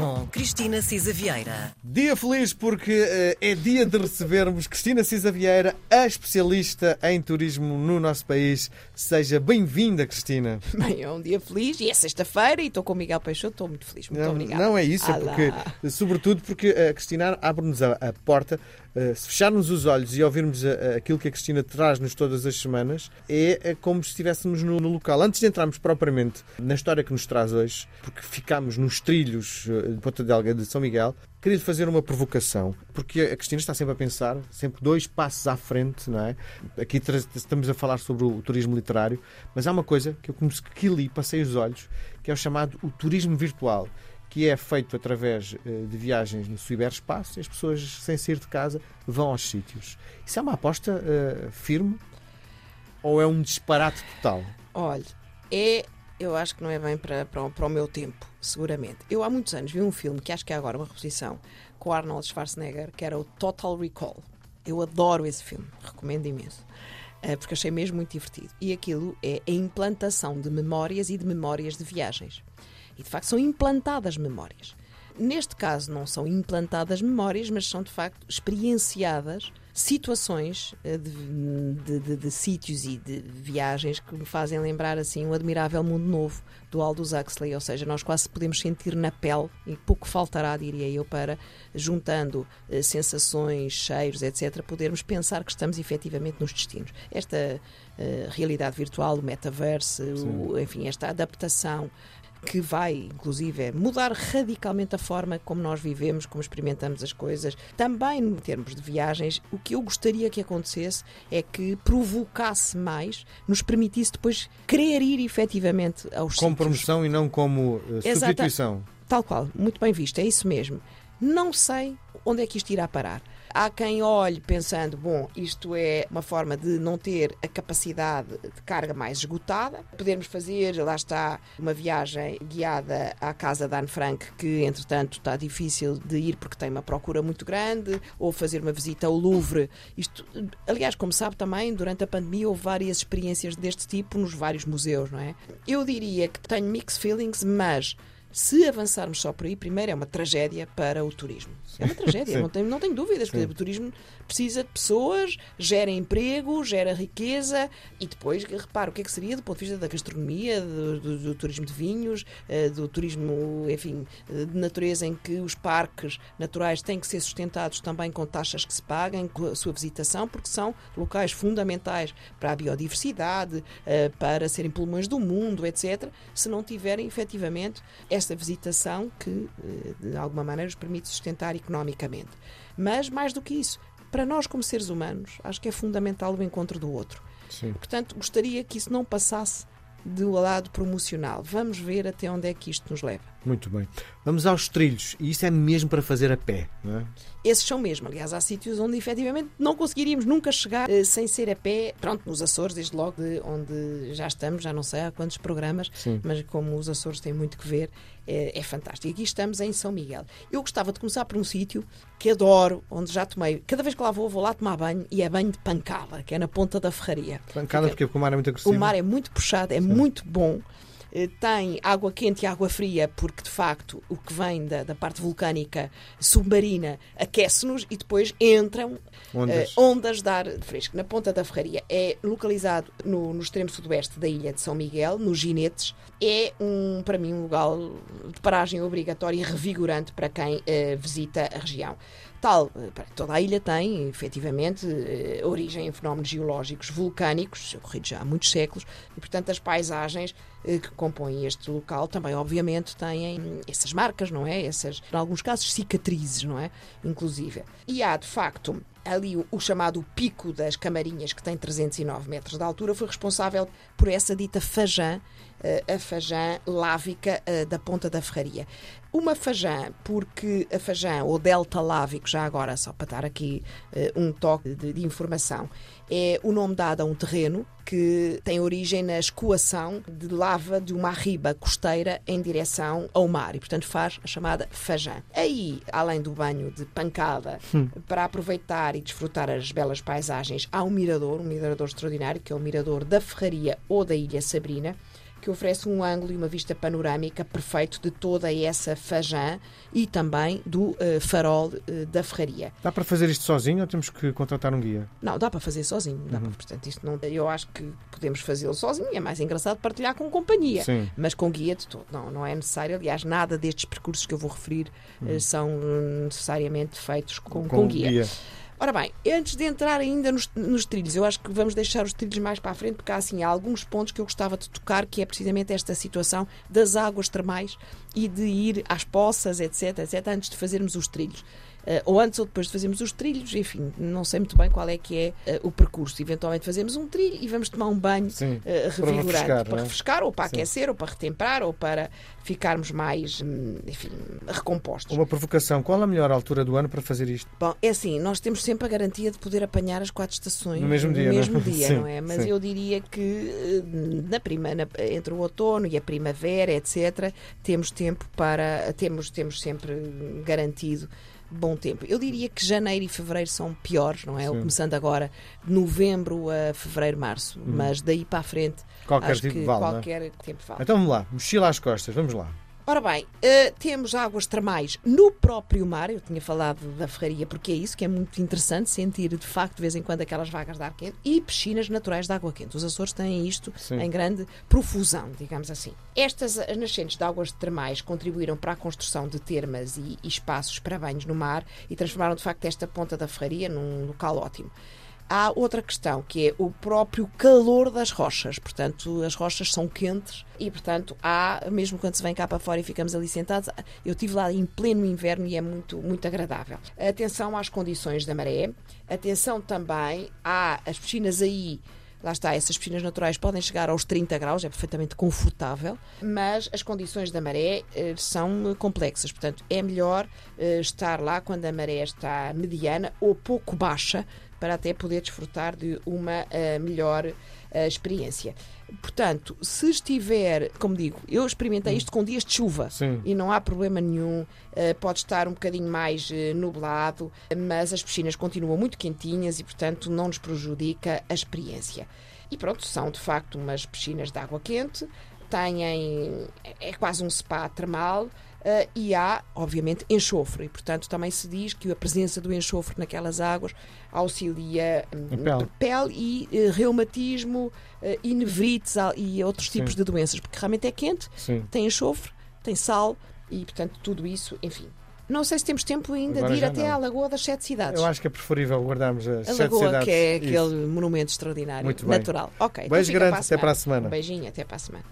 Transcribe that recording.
com Cristina Cisa Vieira. Dia feliz porque uh, é dia de recebermos Cristina Cisa Vieira, a especialista em turismo no nosso país. Seja bem-vinda, Cristina. Bem, é um dia feliz e é sexta-feira e estou com o Miguel Peixoto, estou muito feliz. Muito não, obrigada. Não é isso, é porque, sobretudo porque a Cristina abre-nos a, a porta Uh, se fecharmos os olhos e ouvirmos a, a, aquilo que a Cristina traz-nos todas as semanas, é, é como se estivéssemos no, no, local. Antes de entrarmos propriamente na história que nos traz hoje, porque ficámos nos trilhos uh, de Ponta Delga de São Miguel, queria fazer uma provocação, porque a Cristina está sempre a pensar, sempre dois passos à frente, não é? Aqui estamos a falar sobre o turismo literário, mas há uma coisa que eu comecei que li, passei os olhos, que é o chamado o turismo virtual que é feito através eh, de viagens no ciberespaço e as pessoas, sem sair de casa, vão aos sítios. Isso é uma aposta uh, firme ou é um disparate total? Olha, é. Eu acho que não é bem para, para, para, o meu tempo, seguramente. Eu há muitos anos vi um filme que acho que é agora uma reposição com Arnold Schwarzenegger, que era o Total Recall. Eu adoro esse filme, recomendo imenso eh, porque achei mesmo muito divertido. E aquilo é a implantação de memórias e de memórias de viagens. E de facto são implantadas memórias. Neste caso, não são implantadas memórias, mas são de facto experienciadas situações eh, de, de, de, sítios e de viagens que me fazem lembrar assim o admirável mundo novo do Aldous Huxley, ou seja, nós quase podemos sentir na pele e pouco faltará, diria eu, para juntando eh, sensações, cheiros, etc, podermos pensar que estamos efetivamente nos destinos. Esta eh, realidade virtual, o metaverse, o, enfim, esta adaptação que vai, inclusive, mudar radicalmente a forma como nós vivemos, como experimentamos as coisas. Também em termos de viagens, o que eu gostaria que acontecesse é que provocasse mais, nos permitisse depois querer ir efetivamente aos Como promoção e não como uh, substituição. Tal qual, muito bem visto, é isso mesmo. Não sei onde é que isto irá parar. Há quem olhe pensando, bom, isto é uma forma de não ter a capacidade de carga mais esgotada. Podermos fazer, lá está, uma viagem guiada à casa da Anne Frank, que entretanto está difícil de ir porque tem uma procura muito grande, ou fazer uma visita ao Louvre. Isto, aliás, como sabe também, durante a pandemia houve várias experiências deste tipo nos vários museus, não é? Eu diria que tenho mixed feelings, mas se avançarmos só por aí, primeiro é uma tragédia para o turismo. É uma tragédia, não tenho, não tenho dúvidas. Porque o turismo precisa de pessoas, gera emprego, gera riqueza e depois, repara, o que é que seria do ponto de vista da gastronomia, do, do, do turismo de vinhos, eh, do turismo, enfim, de natureza em que os parques naturais têm que ser sustentados também com taxas que se paguem, com a sua visitação, porque são locais fundamentais para a biodiversidade, eh, para serem pulmões do mundo, etc., se não tiverem efetivamente esta visitação que, eh, de alguma maneira, os permite sustentar economicamente. Mas, mais do que isso, para nós, como seres humanos, acho que é fundamental o encontro do outro. Sim. Portanto, gostaria que isso não passasse do lado promocional. Vamos ver até onde é que isto nos leva. Muito bem. Vamos aos trilhos. E isso é mesmo para fazer a pé, não é? Esses são mesmo. Aliás, há sítios onde efetivamente não conseguiríamos nunca chegar eh, sem ser a pé. Pronto, nos Açores, desde logo de onde já estamos, já não sei há quantos programas, Sim. mas como os Açores têm muito que ver, é, é fantástico. E aqui estamos em São Miguel. Eu gostava de começar por um sítio que adoro, onde já tomei. Cada vez que lá vou, vou lá tomar banho e é banho de pancada, que é na ponta da ferraria. Pancada Fica... porque o mar é muito agressivo. O mar é muito puxado, é Sim. muito bom. Eh, tem água quente e água fria, porque de facto o que vem da, da parte vulcânica submarina aquece-nos e depois entram ondas. Uh, ondas de ar fresco. Na Ponta da Ferraria é localizado no, no extremo sudoeste da ilha de São Miguel, nos Ginetes. É, um, para mim, um lugar de paragem obrigatória e revigorante para quem uh, visita a região tal. Toda a ilha tem, efetivamente, origem em fenómenos geológicos vulcânicos, ocorridos já há muitos séculos, e, portanto, as paisagens eh, que compõem este local também, obviamente, têm essas marcas, não é? Essas, em alguns casos, cicatrizes, não é? Inclusive. E há, de facto, ali o, o, chamado Pico das Camarinhas, que tem 309 metros de altura, foi responsável por essa dita Fajã, uh, a Fajã lávica uh, da Ponta da Ferraria. Uma Fajã, porque a Fajã, ou Delta Lávico, já agora, só para dar aqui uh, um toque de, de informação, é o nome dado a um terreno que tem origem na escoação de lava de uma riba costeira em direção ao mar e, portanto, faz a chamada Fajã. Aí, além do banho de pancada, hum. para aproveitar e desfrutar as belas paisagens, há um mirador, um mirador extraordinário, que é o mirador da Ferraria ou da Ilha Sabrina, que oferece um ângulo e uma vista panorâmica perfeito de toda essa fajã e também do uh, farol uh, da ferraria. Dá para fazer isto sozinho ou temos que contratar um guia? Não, dá para fazer sozinho. Uhum. para, portanto, isto não, eu acho que podemos fazê-lo sozinho. É mais engraçado partilhar com companhia, Sim. mas com guia de todo. Não, não é necessário. Aliás, nada destes percursos que eu vou referir uhum. uh, são necessariamente feitos com, com, com guia. guia. Ora bem, antes de entrar ainda nos, nos, trilhos, eu acho que vamos deixar os trilhos mais para a frente, porque há assim alguns pontos que eu gostava de tocar, que é precisamente esta situação das águas termais e de ir às poças, etc, etc, antes de fazermos os trilhos. Uh, ou antes ou depois de fazermos os trilhos, enfim, não sei muito bem qual é que é uh, o percurso. Eventualmente fazemos um trilho e vamos tomar um banho Sim, uh, revigorante para refrescar, para é? refrescar, ou para Sim. aquecer, ou para retemperar, ou para ficarmos mais, hum, enfim, recompostos. Uma provocação, qual a melhor altura do ano para fazer isto? Bom, é assim, nós temos sempre a garantia de poder apanhar as quatro estações no mesmo dia, no mesmo não? É? dia, Sim, não é? Mas eu diria que na prima, na, entre o outono e a primavera, etc., temos tempo para temos temos sempre garantido bom tempo. Eu diria que janeiro e fevereiro são piores, não é? Sim. Começando agora de novembro a fevereiro, março, uhum. mas daí para a frente qualquer acho tipo que vale, qualquer é? tempo vale. Então vamos lá, mochila às costas, vamos lá. Ora bem, uh, temos águas termais no próprio mar. Eu tinha falado da ferraria porque é isso que é muito interessante sentir de facto de vez em quando aquelas vagas de ar quente e piscinas naturais de água quente. Os Açores têm isto Sim. em grande profusão, digamos assim. Estas nascentes de águas termais contribuíram para a construção de termas e, e espaços para banhos no mar e transformaram de facto esta ponta da ferraria num local ótimo há outra questão, que é o próprio calor das rochas. Portanto, as rochas são quentes e, portanto, há, mesmo quando se vem cá para fora e ficamos ali sentados, eu estive lá em pleno inverno e é muito, muito agradável. Atenção às condições da maré, atenção também às piscinas aí lá está, essas piscinas naturais podem chegar aos 30 graus, é perfeitamente confortável, mas as condições da maré eh, são complexas. Portanto, é melhor eh, estar lá quando a maré está mediana ou pouco baixa, para até poder desfrutar de uma uh, melhor uh, experiência. Portanto, se estiver, como digo, eu experimentei isto com dias de chuva Sim. e não há problema nenhum, uh, pode estar um bocadinho mais nublado, mas as piscinas continuam muito quentinhas e, portanto, não nos prejudica a experiência. E pronto, são de facto umas piscinas de água quente, têm, é quase um spa termal, Uh, e há, obviamente, enxofre. E, portanto, também se diz que a presença do enxofre naquelas águas auxilia um, pele. e uh, reumatismo uh, e nevrites e outros Sim. tipos de doenças, porque realmente é quente, Sim. tem enxofre, tem sal e, portanto, tudo isso, enfim. Não sei se temos tempo ainda Agora de ir até não. à Lagoa das Sete Cidades. Eu acho que é preferível guardarmos as a sete Lagoa, cidades. que é Isso. aquele monumento extraordinário, Muito bem. natural. Ok, Beijo então grande, para até para a semana. Um beijinho, até para a semana.